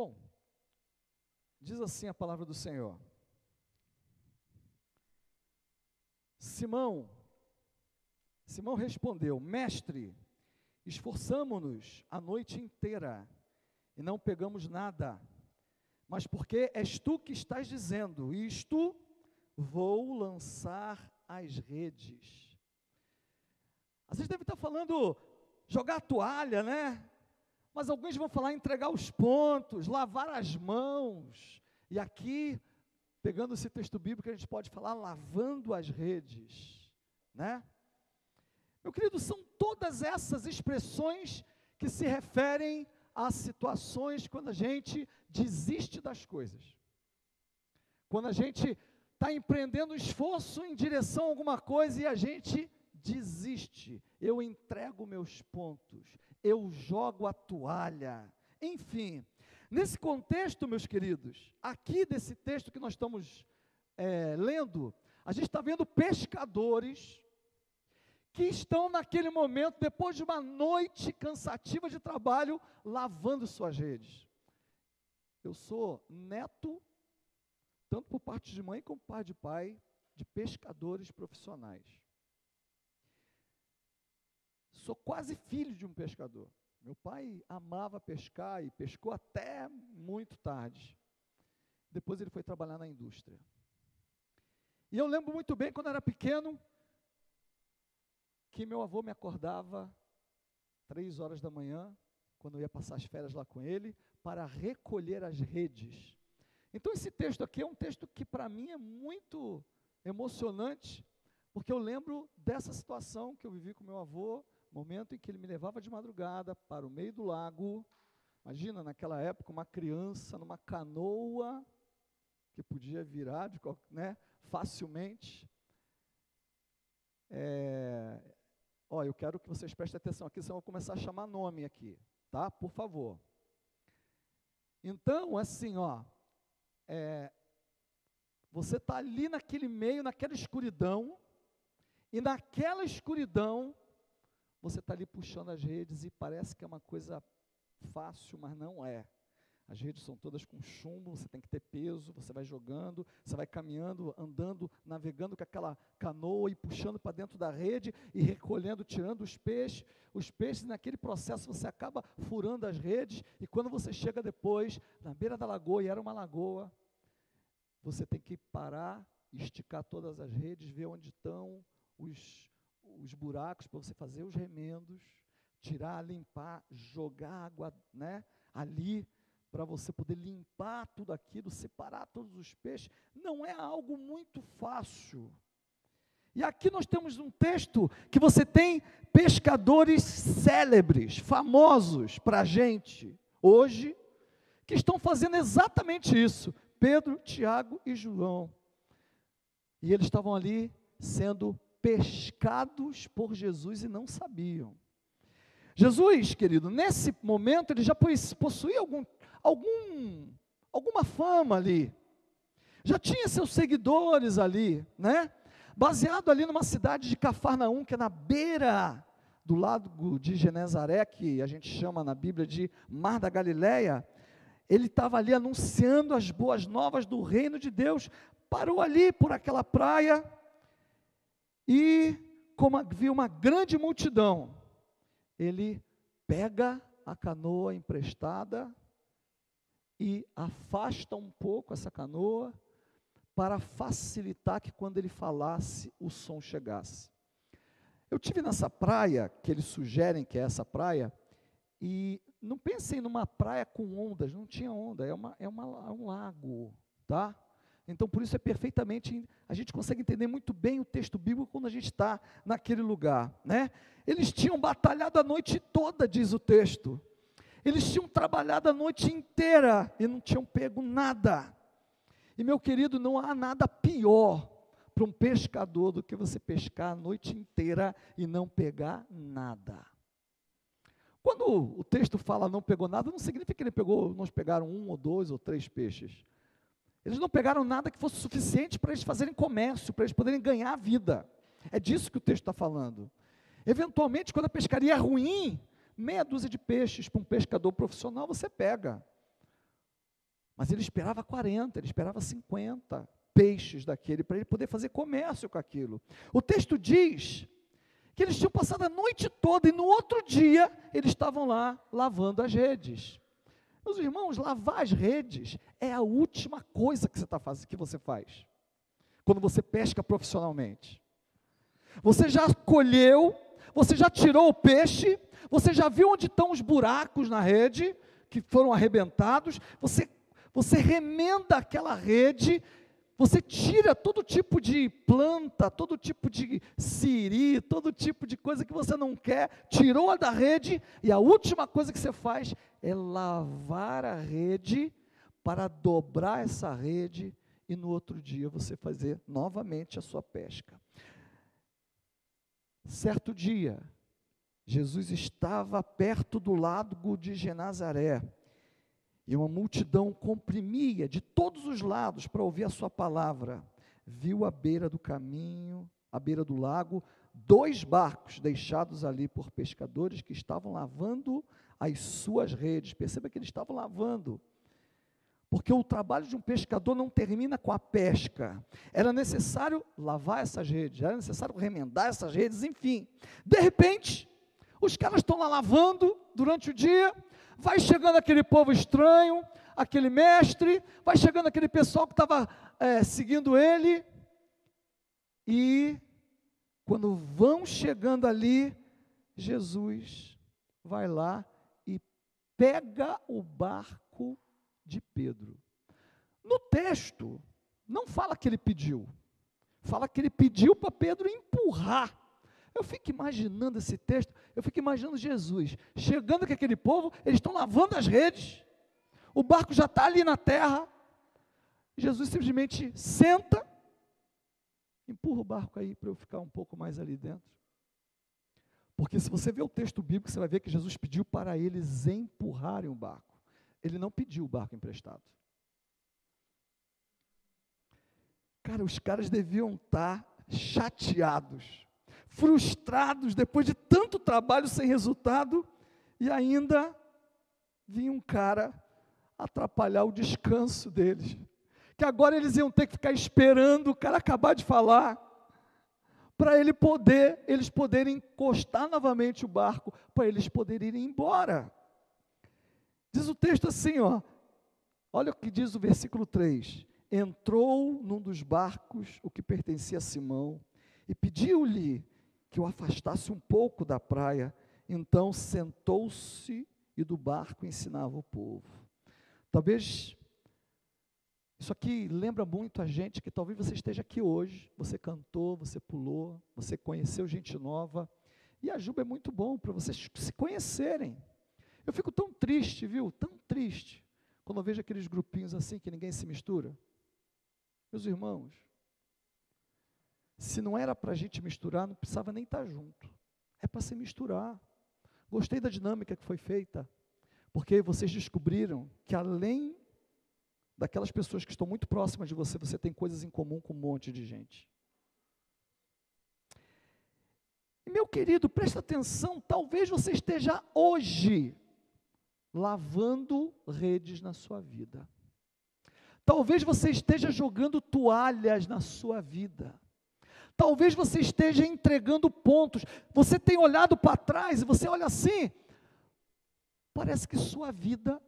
Bom, diz assim a palavra do Senhor. Simão, Simão respondeu: Mestre, esforçamo-nos a noite inteira e não pegamos nada. Mas porque és tu que estás dizendo isto, vou lançar as redes. Vocês devem estar falando jogar a toalha, né? Mas alguns vão falar entregar os pontos, lavar as mãos. E aqui, pegando esse texto bíblico, a gente pode falar lavando as redes, né? Meu querido, são todas essas expressões que se referem a situações quando a gente desiste das coisas. Quando a gente está empreendendo esforço em direção a alguma coisa e a gente desiste. Eu entrego meus pontos, eu jogo a toalha. Enfim, nesse contexto, meus queridos, aqui desse texto que nós estamos é, lendo, a gente está vendo pescadores que estão naquele momento, depois de uma noite cansativa de trabalho, lavando suas redes. Eu sou neto, tanto por parte de mãe como por parte de pai, de pescadores profissionais. Sou quase filho de um pescador. Meu pai amava pescar e pescou até muito tarde. Depois ele foi trabalhar na indústria. E eu lembro muito bem, quando era pequeno, que meu avô me acordava três horas da manhã, quando eu ia passar as férias lá com ele, para recolher as redes. Então esse texto aqui é um texto que para mim é muito emocionante, porque eu lembro dessa situação que eu vivi com meu avô, momento em que ele me levava de madrugada para o meio do lago. Imagina naquela época uma criança numa canoa que podia virar de, né, facilmente. É, Ó, eu quero que vocês prestem atenção aqui, senão eu vou começar a chamar nome aqui, tá? Por favor. Então, assim, ó, é, você está ali naquele meio, naquela escuridão, e naquela escuridão, você está ali puxando as redes e parece que é uma coisa fácil, mas não é. As redes são todas com chumbo, você tem que ter peso, você vai jogando, você vai caminhando, andando, navegando com aquela canoa e puxando para dentro da rede e recolhendo, tirando os peixes. Os peixes, naquele processo, você acaba furando as redes e quando você chega depois, na beira da lagoa, e era uma lagoa, você tem que parar, esticar todas as redes, ver onde estão os, os buracos para você fazer os remendos, tirar, limpar, jogar água né, ali para você poder limpar tudo aquilo, separar todos os peixes, não é algo muito fácil. E aqui nós temos um texto que você tem pescadores célebres, famosos para a gente, hoje, que estão fazendo exatamente isso. Pedro, Tiago e João. E eles estavam ali sendo pescados por Jesus e não sabiam. Jesus, querido, nesse momento ele já possuía algum algum, alguma fama ali, já tinha seus seguidores ali, né? Baseado ali numa cidade de Cafarnaum, que é na beira do lago de Genezaré, que a gente chama na Bíblia de Mar da Galileia, ele estava ali anunciando as boas novas do reino de Deus, parou ali por aquela praia e, como viu uma grande multidão, ele pega a canoa emprestada e afasta um pouco essa canoa para facilitar que quando ele falasse o som chegasse. Eu tive nessa praia que eles sugerem que é essa praia e não pensem numa praia com ondas, não tinha onda, é, uma, é, uma, é um lago, tá? Então por isso é perfeitamente, a gente consegue entender muito bem o texto bíblico quando a gente está naquele lugar, né? Eles tinham batalhado a noite toda, diz o texto. Eles tinham trabalhado a noite inteira e não tinham pego nada. E meu querido, não há nada pior para um pescador do que você pescar a noite inteira e não pegar nada. Quando o texto fala não pegou nada, não significa que ele pegou, nós pegaram um ou dois ou três peixes. Eles não pegaram nada que fosse suficiente para eles fazerem comércio, para eles poderem ganhar a vida. É disso que o texto está falando. Eventualmente, quando a pescaria é ruim, meia dúzia de peixes para um pescador profissional você pega. Mas ele esperava 40, ele esperava 50 peixes daquele para ele poder fazer comércio com aquilo. O texto diz que eles tinham passado a noite toda e no outro dia eles estavam lá lavando as redes. Meus irmãos, lavar as redes é a última coisa que você, tá faz, que você faz quando você pesca profissionalmente. Você já colheu, você já tirou o peixe, você já viu onde estão os buracos na rede que foram arrebentados, você, você remenda aquela rede você tira todo tipo de planta, todo tipo de siri, todo tipo de coisa que você não quer, tirou-a da rede, e a última coisa que você faz é lavar a rede para dobrar essa rede e no outro dia você fazer novamente a sua pesca. Certo dia, Jesus estava perto do lago de Genazaré e uma multidão comprimia de todos os lados para ouvir a sua palavra. Viu à beira do caminho, à beira do lago, dois barcos deixados ali por pescadores que estavam lavando as suas redes. Perceba que eles estavam lavando. Porque o trabalho de um pescador não termina com a pesca. Era necessário lavar essas redes, era necessário remendar essas redes, enfim. De repente, os caras estão lá lavando durante o dia, vai chegando aquele povo estranho, aquele mestre, vai chegando aquele pessoal que estava é, seguindo ele, e quando vão chegando ali, Jesus vai lá e pega o barco de Pedro. No texto, não fala que ele pediu, fala que ele pediu para Pedro empurrar eu fico imaginando esse texto, eu fico imaginando Jesus chegando com aquele povo, eles estão lavando as redes, o barco já está ali na terra, Jesus simplesmente senta, empurra o barco aí para eu ficar um pouco mais ali dentro. Porque se você ver o texto bíblico, você vai ver que Jesus pediu para eles empurrarem o barco. Ele não pediu o barco emprestado. Cara, os caras deviam estar chateados frustrados depois de tanto trabalho sem resultado, e ainda vinha um cara atrapalhar o descanso deles. Que agora eles iam ter que ficar esperando o cara acabar de falar, para ele poder, eles poderem encostar novamente o barco, para eles poderem ir embora. Diz o texto assim, ó. Olha o que diz o versículo 3. Entrou num dos barcos o que pertencia a Simão e pediu-lhe que o afastasse um pouco da praia. Então sentou-se e do barco ensinava o povo. Talvez isso aqui lembra muito a gente que talvez você esteja aqui hoje, você cantou, você pulou, você conheceu gente nova, e a Juba é muito bom para vocês se conhecerem. Eu fico tão triste, viu? Tão triste, quando eu vejo aqueles grupinhos assim que ninguém se mistura. Meus irmãos, se não era para a gente misturar, não precisava nem estar tá junto. É para se misturar. Gostei da dinâmica que foi feita, porque vocês descobriram que além daquelas pessoas que estão muito próximas de você, você tem coisas em comum com um monte de gente. E meu querido, presta atenção, talvez você esteja hoje lavando redes na sua vida. Talvez você esteja jogando toalhas na sua vida. Talvez você esteja entregando pontos. Você tem olhado para trás e você olha assim. Parece que sua vida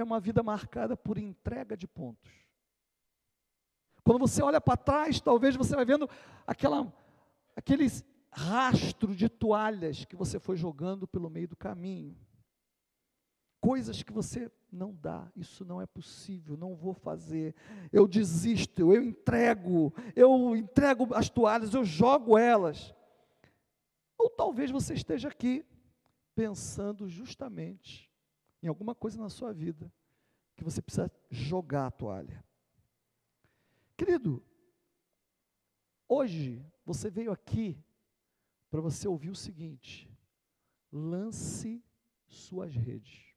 é uma vida marcada por entrega de pontos. Quando você olha para trás, talvez você vai vendo aquela, aqueles rastro de toalhas que você foi jogando pelo meio do caminho. Coisas que você não dá, isso não é possível, não vou fazer. Eu desisto, eu entrego, eu entrego as toalhas, eu jogo elas. Ou talvez você esteja aqui pensando justamente em alguma coisa na sua vida que você precisa jogar a toalha. Querido, hoje você veio aqui para você ouvir o seguinte: lance suas redes.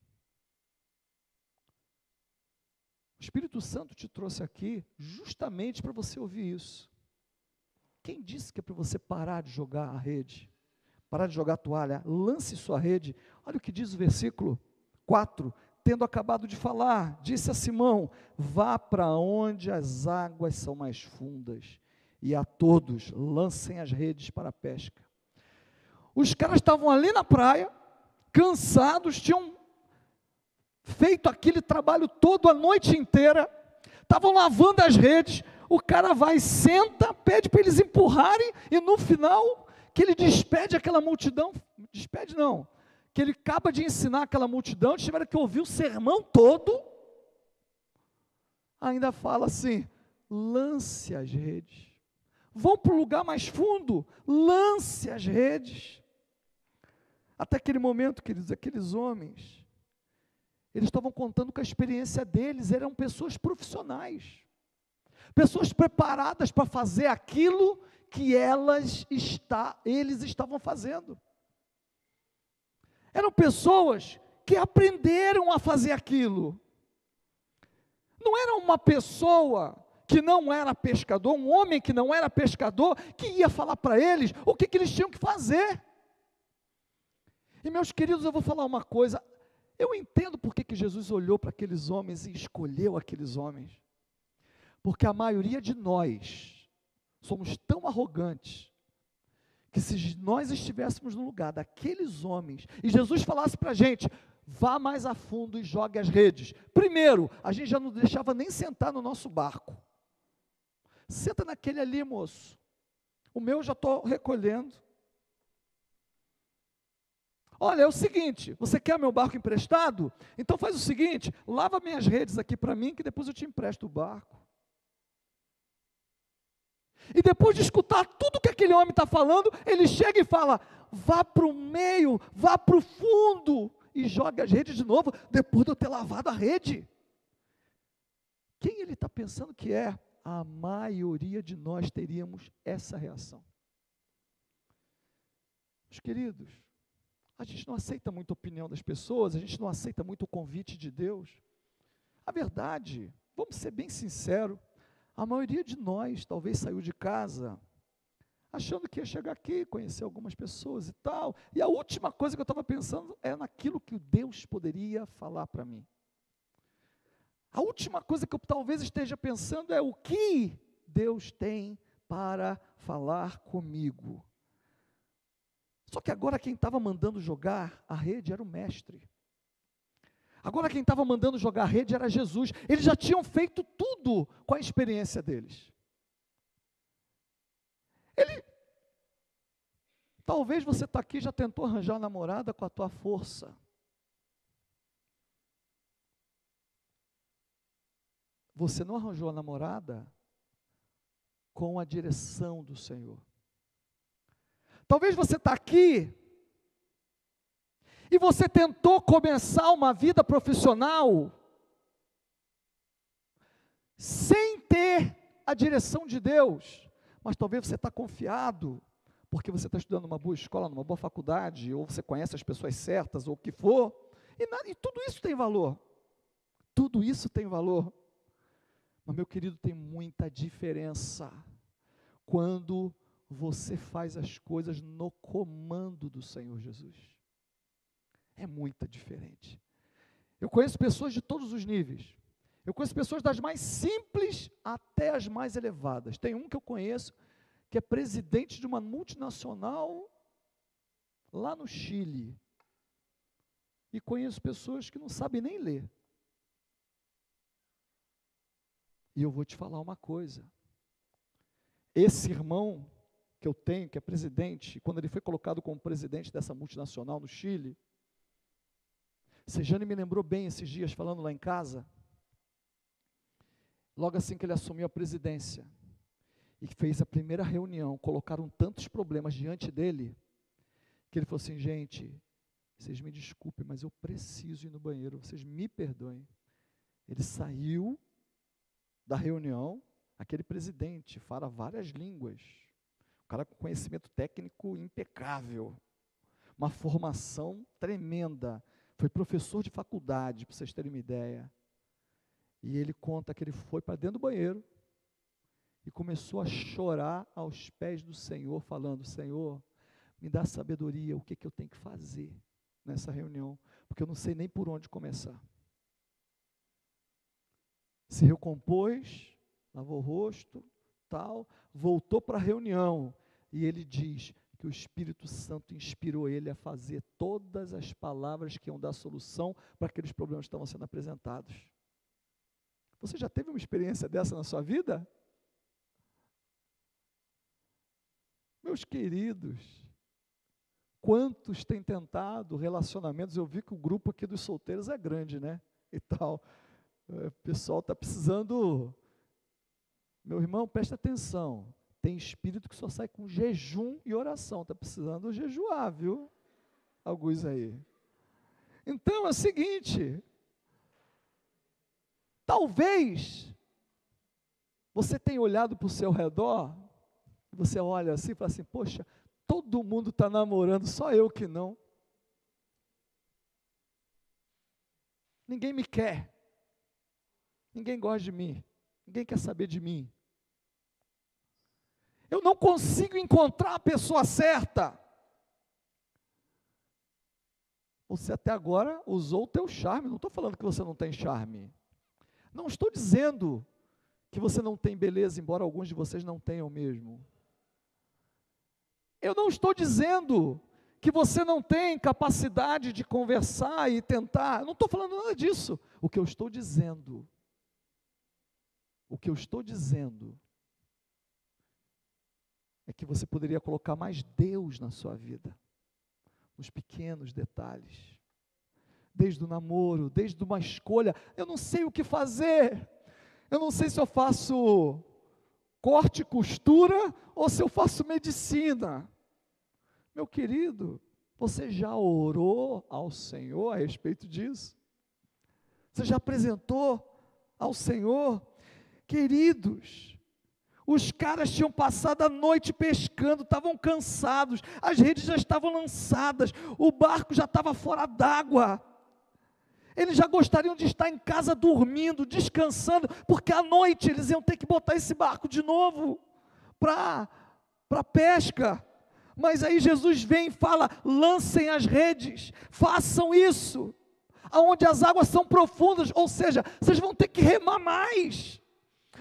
O Espírito Santo te trouxe aqui justamente para você ouvir isso. Quem disse que é para você parar de jogar a rede? Parar de jogar a toalha? Lance sua rede. Olha o que diz o versículo 4: tendo acabado de falar, disse a Simão: Vá para onde as águas são mais fundas, e a todos lancem as redes para a pesca. Os caras estavam ali na praia, cansados, tinham feito aquele trabalho todo a noite inteira, estavam lavando as redes. O cara vai, senta, pede para eles empurrarem, e no final, que ele despede aquela multidão, despede não, que ele acaba de ensinar aquela multidão, tiveram que ouvir o sermão todo, ainda fala assim: lance as redes. Vão para o lugar mais fundo, lance as redes. Até aquele momento, queridos, aqueles homens, eles estavam contando com a experiência deles, eram pessoas profissionais, pessoas preparadas para fazer aquilo que elas está, eles estavam fazendo. Eram pessoas que aprenderam a fazer aquilo. Não era uma pessoa que não era pescador, um homem que não era pescador, que ia falar para eles o que, que eles tinham que fazer. E meus queridos, eu vou falar uma coisa. Eu entendo por que, que Jesus olhou para aqueles homens e escolheu aqueles homens. Porque a maioria de nós somos tão arrogantes que se nós estivéssemos no lugar daqueles homens e Jesus falasse para a gente, vá mais a fundo e jogue as redes. Primeiro, a gente já não deixava nem sentar no nosso barco. Senta naquele ali, moço. O meu já estou recolhendo. Olha, é o seguinte: você quer meu barco emprestado? Então faz o seguinte: lava minhas redes aqui para mim, que depois eu te empresto o barco. E depois de escutar tudo que aquele homem está falando, ele chega e fala: vá para o meio, vá para o fundo e joga as redes de novo, depois de eu ter lavado a rede. Quem ele está pensando que é? A maioria de nós teríamos essa reação. Meus queridos, a gente não aceita muito a opinião das pessoas, a gente não aceita muito o convite de Deus. A verdade, vamos ser bem sinceros, a maioria de nós talvez saiu de casa achando que ia chegar aqui, conhecer algumas pessoas e tal. E a última coisa que eu estava pensando é naquilo que Deus poderia falar para mim. A última coisa que eu talvez esteja pensando é o que Deus tem para falar comigo. Só que agora quem estava mandando jogar a rede era o mestre. Agora quem estava mandando jogar rede era Jesus. Eles já tinham feito tudo com a experiência deles. Ele. Talvez você está aqui já tentou arranjar namorada com a tua força. Você não arranjou a namorada com a direção do Senhor. Talvez você está aqui e você tentou começar uma vida profissional sem ter a direção de Deus, mas talvez você está confiado, porque você está estudando numa boa escola, numa boa faculdade, ou você conhece as pessoas certas, ou o que for, e, e tudo isso tem valor. Tudo isso tem valor. Mas, meu querido, tem muita diferença quando você faz as coisas no comando do Senhor Jesus é muito diferente. Eu conheço pessoas de todos os níveis. Eu conheço pessoas das mais simples até as mais elevadas. Tem um que eu conheço que é presidente de uma multinacional lá no Chile. E conheço pessoas que não sabem nem ler. E eu vou te falar uma coisa. Esse irmão que eu tenho, que é presidente, quando ele foi colocado como presidente dessa multinacional no Chile, Sejane me lembrou bem esses dias, falando lá em casa, logo assim que ele assumiu a presidência e fez a primeira reunião, colocaram tantos problemas diante dele, que ele falou assim: gente, vocês me desculpem, mas eu preciso ir no banheiro, vocês me perdoem. Ele saiu da reunião, aquele presidente fala várias línguas, um cara com conhecimento técnico impecável, uma formação tremenda, foi professor de faculdade, para vocês terem uma ideia. E ele conta que ele foi para dentro do banheiro e começou a chorar aos pés do Senhor, falando: Senhor, me dá sabedoria, o que, que eu tenho que fazer nessa reunião, porque eu não sei nem por onde começar. se recompôs, lavou o rosto, tal, voltou para a reunião e ele diz que o Espírito Santo inspirou ele a fazer todas as palavras que iam dar solução para aqueles problemas que estavam sendo apresentados. Você já teve uma experiência dessa na sua vida? Meus queridos, quantos têm tentado relacionamentos? Eu vi que o grupo aqui dos solteiros é grande, né? E tal. É, o pessoal está precisando. Meu irmão, presta atenção. Tem espírito que só sai com jejum e oração. Está precisando jejuar, viu? Alguns aí. Então é o seguinte. Talvez você tenha olhado para o seu redor, você olha assim e fala assim: Poxa, todo mundo está namorando, só eu que não. Ninguém me quer. Ninguém gosta de mim. Ninguém quer saber de mim. Eu não consigo encontrar a pessoa certa. Você até agora usou o teu charme. Não estou falando que você não tem charme. Não estou dizendo que você não tem beleza, embora alguns de vocês não tenham mesmo. Eu não estou dizendo que você não tem capacidade de conversar e tentar. Não estou falando nada disso. O que eu estou dizendo o que eu estou dizendo é que você poderia colocar mais Deus na sua vida, nos pequenos detalhes, desde o namoro, desde uma escolha. Eu não sei o que fazer, eu não sei se eu faço corte e costura ou se eu faço medicina. Meu querido, você já orou ao Senhor a respeito disso? Você já apresentou ao Senhor Queridos, os caras tinham passado a noite pescando, estavam cansados, as redes já estavam lançadas, o barco já estava fora d'água. Eles já gostariam de estar em casa dormindo, descansando, porque à noite eles iam ter que botar esse barco de novo para a pesca. Mas aí Jesus vem e fala: lancem as redes, façam isso, aonde as águas são profundas, ou seja, vocês vão ter que remar mais.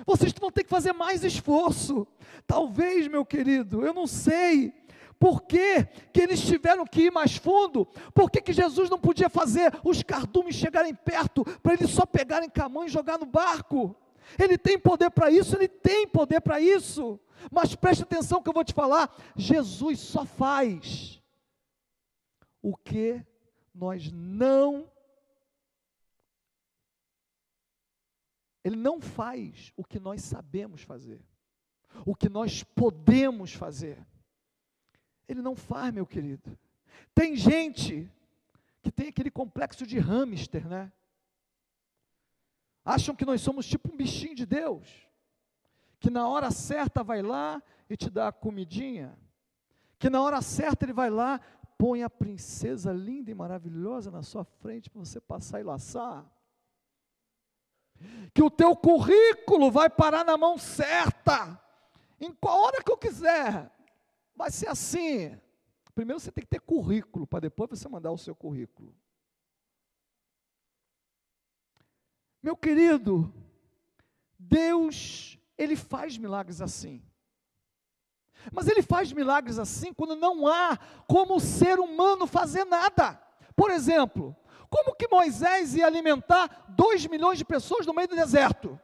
Vocês vão ter que fazer mais esforço. Talvez, meu querido, eu não sei. Por que, que eles tiveram que ir mais fundo? Por que, que Jesus não podia fazer os cardumes chegarem perto, para eles só pegarem camão e jogar no barco? Ele tem poder para isso, ele tem poder para isso. Mas preste atenção que eu vou te falar: Jesus só faz o que nós não Ele não faz o que nós sabemos fazer, o que nós podemos fazer. Ele não faz, meu querido. Tem gente que tem aquele complexo de hamster, né? Acham que nós somos tipo um bichinho de Deus, que na hora certa vai lá e te dá a comidinha, que na hora certa ele vai lá, põe a princesa linda e maravilhosa na sua frente para você passar e laçar que o teu currículo vai parar na mão certa, em qual hora que eu quiser, vai ser assim. Primeiro você tem que ter currículo, para depois você mandar o seu currículo. Meu querido, Deus, Ele faz milagres assim. Mas Ele faz milagres assim quando não há como o ser humano fazer nada. Por exemplo, como que Moisés ia alimentar dois milhões de pessoas no meio do deserto?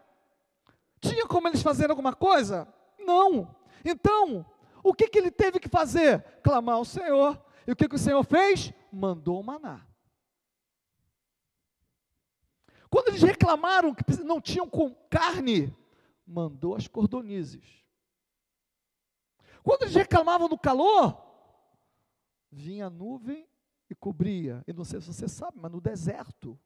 Tinha como eles fazerem alguma coisa? Não. Então, o que, que ele teve que fazer? Clamar ao Senhor. E o que, que o Senhor fez? Mandou o maná. Quando eles reclamaram que não tinham com carne, mandou as cordonizes. Quando eles reclamavam do calor, vinha a nuvem e cobria. E não sei se você sabe, mas no deserto,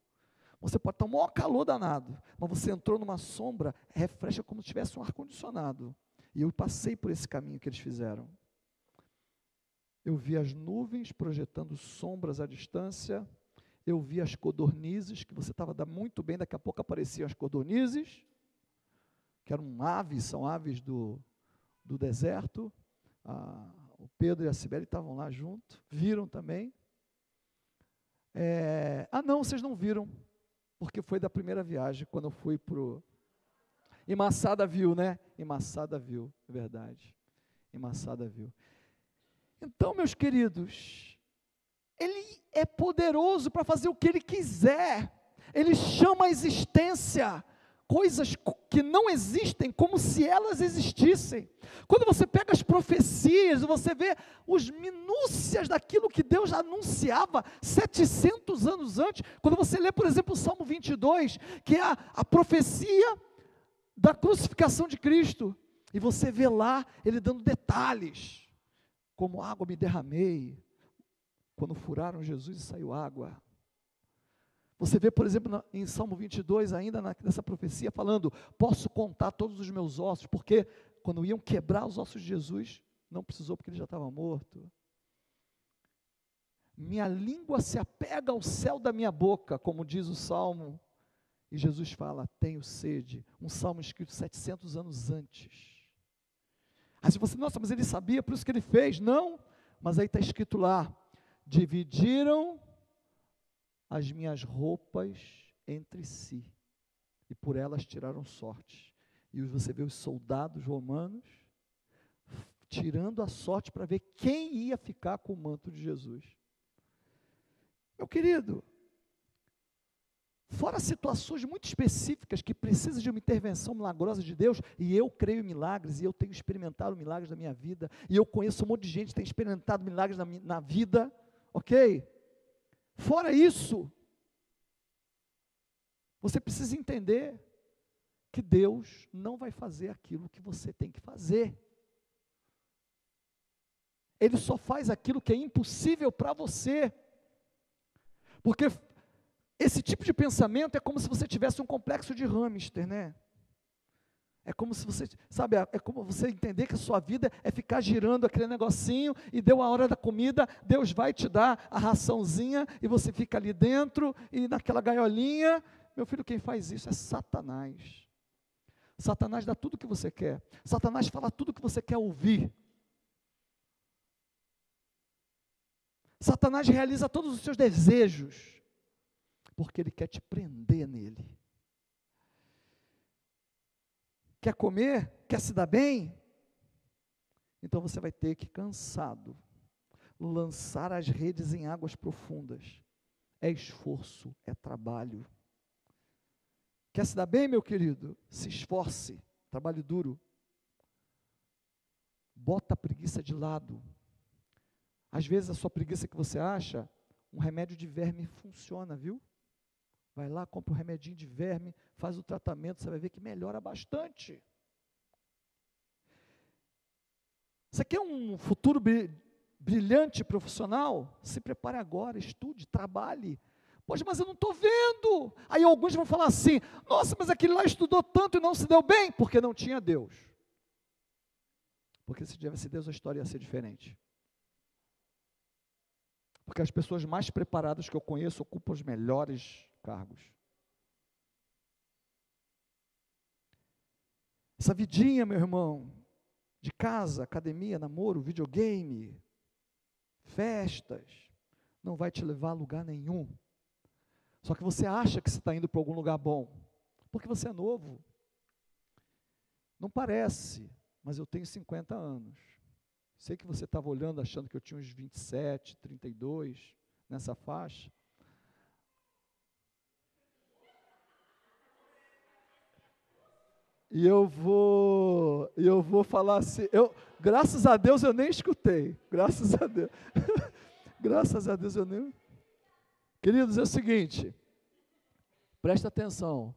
você pode estar um maior calor danado, mas você entrou numa sombra, refresca como se tivesse um ar-condicionado. E eu passei por esse caminho que eles fizeram. Eu vi as nuvens projetando sombras à distância, eu vi as codornizes, que você estava muito bem, daqui a pouco apareciam as codornizes, que eram aves, são aves do, do deserto. Ah, o Pedro e a Sibeli estavam lá junto, viram também. É, ah, não, vocês não viram, porque foi da primeira viagem, quando eu fui para E Massada viu, né? E Massada viu, é verdade. E Massada viu. Então, meus queridos, Ele é poderoso para fazer o que Ele quiser. Ele chama a existência coisas que não existem como se elas existissem. Quando você pega as profecias, você vê os minúcias daquilo que Deus anunciava 700 anos antes. Quando você lê, por exemplo, o Salmo 22, que é a, a profecia da crucificação de Cristo, e você vê lá ele dando detalhes, como água me derramei, quando furaram Jesus e saiu água. Você vê, por exemplo, em Salmo 22, ainda nessa profecia, falando: Posso contar todos os meus ossos, porque quando iam quebrar os ossos de Jesus, não precisou, porque ele já estava morto. Minha língua se apega ao céu da minha boca, como diz o salmo, e Jesus fala: Tenho sede. Um salmo escrito 700 anos antes. Aí você, nossa, mas ele sabia, por isso que ele fez. Não, mas aí está escrito lá: Dividiram as minhas roupas entre si, e por elas tiraram sorte. E você vê os soldados romanos tirando a sorte para ver quem ia ficar com o manto de Jesus. Meu querido, fora situações muito específicas que precisam de uma intervenção milagrosa de Deus, e eu creio em milagres, e eu tenho experimentado milagres na minha vida, e eu conheço um monte de gente que tem experimentado milagres na, na vida, ok? Fora isso, você precisa entender que Deus não vai fazer aquilo que você tem que fazer. Ele só faz aquilo que é impossível para você. Porque esse tipo de pensamento é como se você tivesse um complexo de hamster, né? É como se você, sabe, é como você entender que a sua vida é ficar girando aquele negocinho e deu a hora da comida, Deus vai te dar a raçãozinha e você fica ali dentro e naquela gaiolinha. Meu filho, quem faz isso é Satanás. Satanás dá tudo o que você quer. Satanás fala tudo o que você quer ouvir. Satanás realiza todos os seus desejos, porque ele quer te prender nele. Quer comer? Quer se dar bem? Então você vai ter que, cansado, lançar as redes em águas profundas. É esforço, é trabalho. Quer se dar bem, meu querido? Se esforce, trabalho duro. Bota a preguiça de lado. Às vezes a sua preguiça que você acha, um remédio de verme funciona, viu? Vai lá, compra um remedinho de verme, faz o tratamento, você vai ver que melhora bastante. Você quer um futuro brilhante profissional? Se prepare agora, estude, trabalhe. Poxa, mas eu não estou vendo. Aí alguns vão falar assim: nossa, mas aquele lá estudou tanto e não se deu bem, porque não tinha Deus. Porque se tivesse Deus, a história ia ser diferente. Porque as pessoas mais preparadas que eu conheço ocupam os melhores cargos. Essa vidinha, meu irmão, de casa, academia, namoro, videogame, festas, não vai te levar a lugar nenhum. Só que você acha que você está indo para algum lugar bom, porque você é novo. Não parece, mas eu tenho 50 anos. Sei que você estava olhando achando que eu tinha uns 27, 32 nessa faixa. E eu vou, eu vou falar assim, eu, graças a Deus eu nem escutei, graças a Deus, graças a Deus eu nem, queridos, é o seguinte, presta atenção,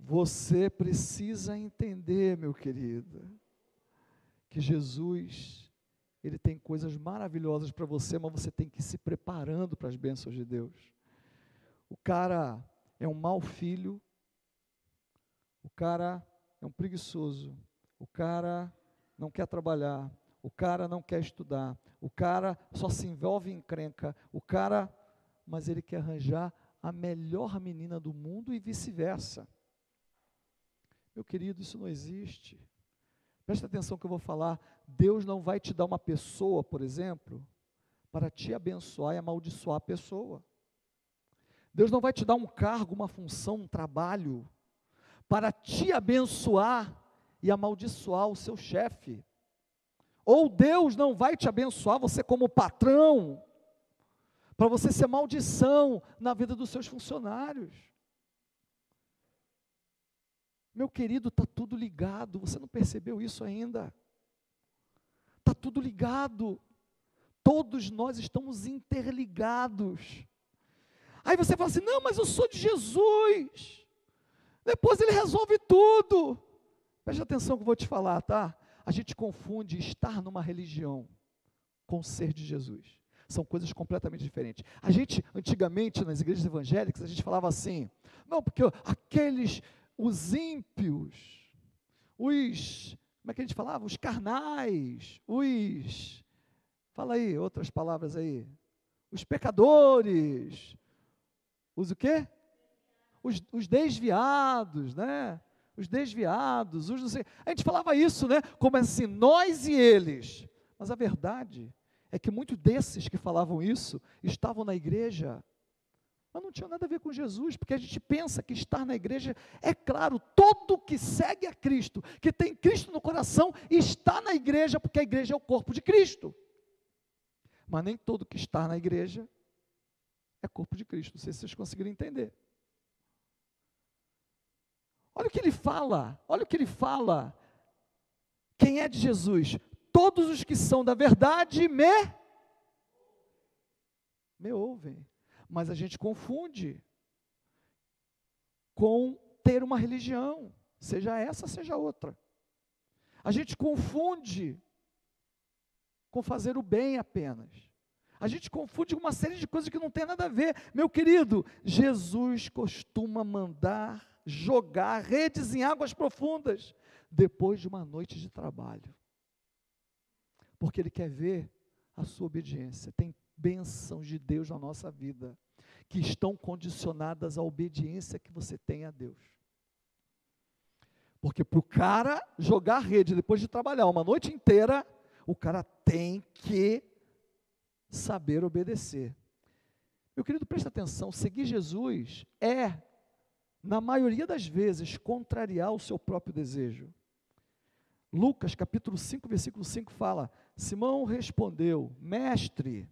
você precisa entender, meu querido, que Jesus, Ele tem coisas maravilhosas para você, mas você tem que ir se preparando para as bênçãos de Deus. O cara é um mau filho, o cara é um preguiçoso, o cara não quer trabalhar, o cara não quer estudar, o cara só se envolve em crenca, o cara, mas ele quer arranjar a melhor menina do mundo e vice-versa. Meu querido, isso não existe. Presta atenção que eu vou falar. Deus não vai te dar uma pessoa, por exemplo, para te abençoar e amaldiçoar a pessoa. Deus não vai te dar um cargo, uma função, um trabalho, para te abençoar e amaldiçoar o seu chefe. Ou Deus não vai te abençoar você como patrão, para você ser maldição na vida dos seus funcionários. Meu querido, está tudo ligado, você não percebeu isso ainda? Está tudo ligado, todos nós estamos interligados. Aí você fala assim: não, mas eu sou de Jesus, depois ele resolve tudo. Preste atenção que eu vou te falar, tá? A gente confunde estar numa religião com ser de Jesus. São coisas completamente diferentes. A gente, antigamente, nas igrejas evangélicas, a gente falava assim: não, porque aqueles os ímpios, os, como é que a gente falava? Os carnais, os, fala aí, outras palavras aí, os pecadores, os o quê? Os, os desviados, né? Os desviados, os não sei. A gente falava isso, né? Como assim, nós e eles. Mas a verdade é que muitos desses que falavam isso estavam na igreja mas não tinha nada a ver com Jesus, porque a gente pensa que estar na igreja é claro, todo que segue a Cristo, que tem Cristo no coração, está na igreja, porque a igreja é o corpo de Cristo. Mas nem todo que está na igreja é corpo de Cristo. Não sei se vocês conseguiram entender. Olha o que ele fala, olha o que ele fala. Quem é de Jesus? Todos os que são da verdade me me ouvem mas a gente confunde com ter uma religião, seja essa, seja outra. A gente confunde com fazer o bem apenas. A gente confunde com uma série de coisas que não tem nada a ver. Meu querido, Jesus costuma mandar jogar redes em águas profundas depois de uma noite de trabalho. Porque Ele quer ver a sua obediência. Tem bênçãos de Deus na nossa vida, que estão condicionadas à obediência que você tem a Deus. Porque para o cara jogar rede depois de trabalhar uma noite inteira, o cara tem que saber obedecer. Meu querido, presta atenção: seguir Jesus é, na maioria das vezes, contrariar o seu próprio desejo. Lucas capítulo 5, versículo 5 fala: Simão respondeu, Mestre,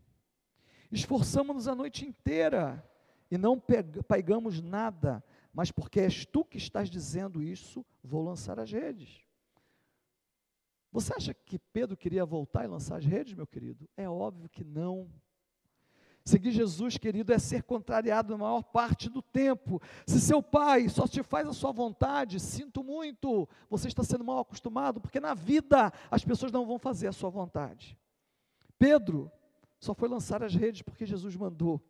Esforçamos-nos a noite inteira e não pegamos nada, mas porque és tu que estás dizendo isso, vou lançar as redes. Você acha que Pedro queria voltar e lançar as redes, meu querido? É óbvio que não. Seguir Jesus, querido, é ser contrariado na maior parte do tempo. Se seu pai só te faz a sua vontade, sinto muito, você está sendo mal acostumado, porque na vida as pessoas não vão fazer a sua vontade. Pedro só foi lançar as redes porque Jesus mandou.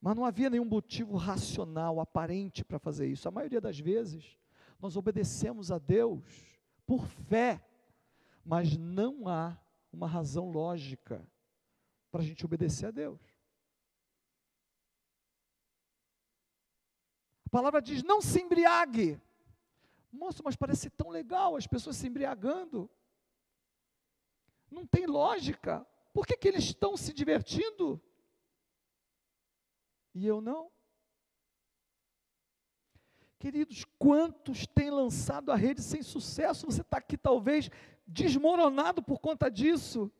Mas não havia nenhum motivo racional, aparente para fazer isso. A maioria das vezes, nós obedecemos a Deus por fé, mas não há uma razão lógica para a gente obedecer a Deus. A palavra diz: não se embriague. Moço, mas parece tão legal as pessoas se embriagando. Não tem lógica. Por que, que eles estão se divertindo? E eu não? Queridos, quantos têm lançado a rede sem sucesso? Você está aqui talvez desmoronado por conta disso.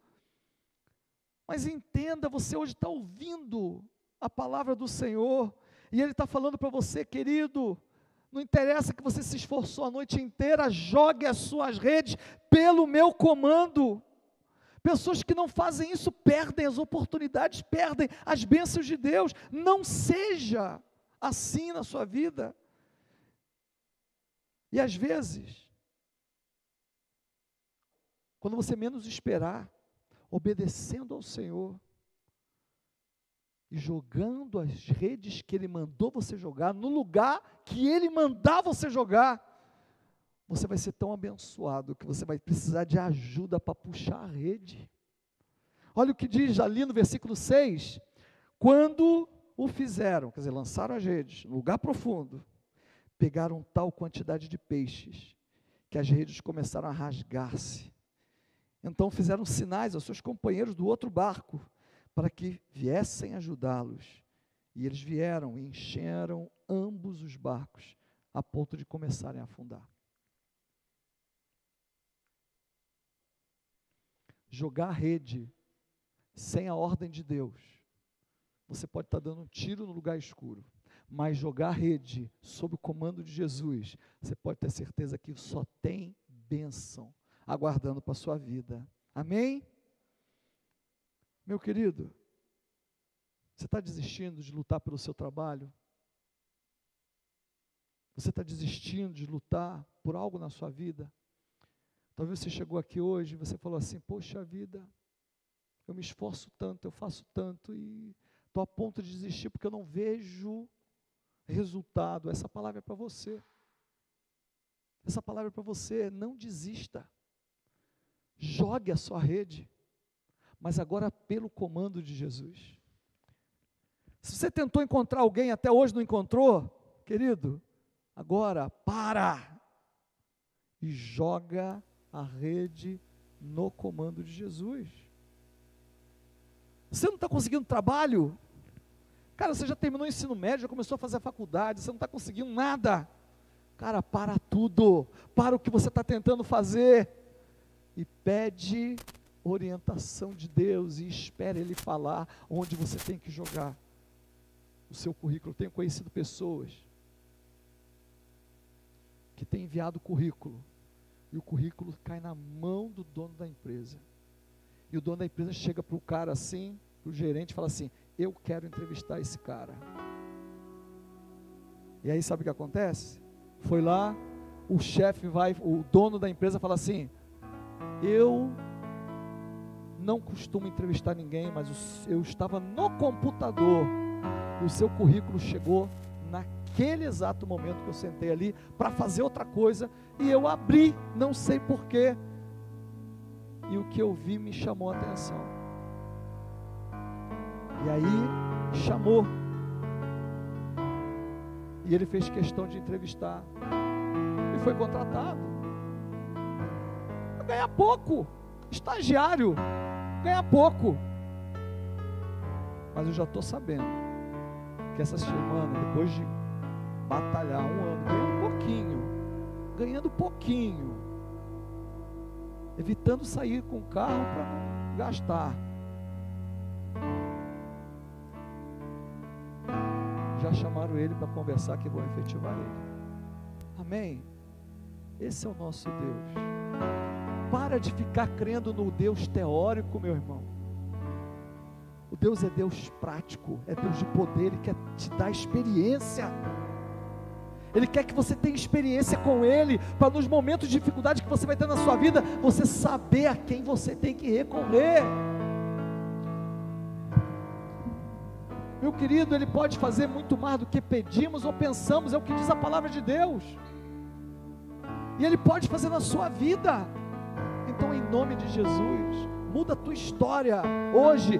Mas entenda, você hoje está ouvindo a palavra do Senhor, e Ele está falando para você, querido, não interessa que você se esforçou a noite inteira, jogue as suas redes pelo meu comando. Pessoas que não fazem isso perdem as oportunidades, perdem as bênçãos de Deus. Não seja assim na sua vida. E às vezes, quando você menos esperar, obedecendo ao Senhor e jogando as redes que Ele mandou você jogar, no lugar que Ele mandar você jogar, você vai ser tão abençoado que você vai precisar de ajuda para puxar a rede. Olha o que diz ali no versículo 6: quando o fizeram, quer dizer, lançaram as redes, no lugar profundo, pegaram tal quantidade de peixes que as redes começaram a rasgar-se. Então fizeram sinais aos seus companheiros do outro barco para que viessem ajudá-los. E eles vieram e encheram ambos os barcos a ponto de começarem a afundar. Jogar rede sem a ordem de Deus, você pode estar dando um tiro no lugar escuro, mas jogar rede sob o comando de Jesus, você pode ter certeza que só tem bênção aguardando para a sua vida. Amém? Meu querido, você está desistindo de lutar pelo seu trabalho? Você está desistindo de lutar por algo na sua vida? Talvez você chegou aqui hoje e você falou assim: Poxa vida, eu me esforço tanto, eu faço tanto e estou a ponto de desistir porque eu não vejo resultado. Essa palavra é para você. Essa palavra é para você. Não desista. Jogue a sua rede, mas agora pelo comando de Jesus. Se você tentou encontrar alguém até hoje não encontrou, querido, agora para e joga a rede no comando de Jesus. Você não está conseguindo trabalho? Cara, você já terminou o ensino médio, já começou a fazer a faculdade, você não está conseguindo nada. Cara, para tudo, para o que você está tentando fazer e pede orientação de Deus e espere Ele falar onde você tem que jogar o seu currículo. Eu tenho conhecido pessoas que têm enviado currículo e o currículo cai na mão do dono da empresa. E o dono da empresa chega para o cara assim, para o gerente, e fala assim: Eu quero entrevistar esse cara. E aí sabe o que acontece? Foi lá, o chefe vai, o dono da empresa fala assim: Eu não costumo entrevistar ninguém, mas eu estava no computador o seu currículo chegou naquele exato momento que eu sentei ali para fazer outra coisa e eu abri, não sei porquê, e o que eu vi me chamou a atenção. E aí chamou. E ele fez questão de entrevistar. E foi contratado. Ganha pouco. Estagiário. Ganha pouco. Mas eu já estou sabendo que essa semana, depois de batalhar um ano, ganhando pouquinho, ganhando pouquinho, evitando sair com o carro para não gastar. Já chamaram ele para conversar que vão efetivar ele. Amém? Esse é o nosso Deus. Para de ficar crendo no Deus teórico, meu irmão. O Deus é Deus prático, é Deus de poder, Ele quer te dar experiência. Ele quer que você tenha experiência com Ele, para nos momentos de dificuldade que você vai ter na sua vida, você saber a quem você tem que recorrer. Meu querido, Ele pode fazer muito mais do que pedimos ou pensamos, é o que diz a palavra de Deus. E Ele pode fazer na sua vida. Então, em nome de Jesus, muda a tua história hoje.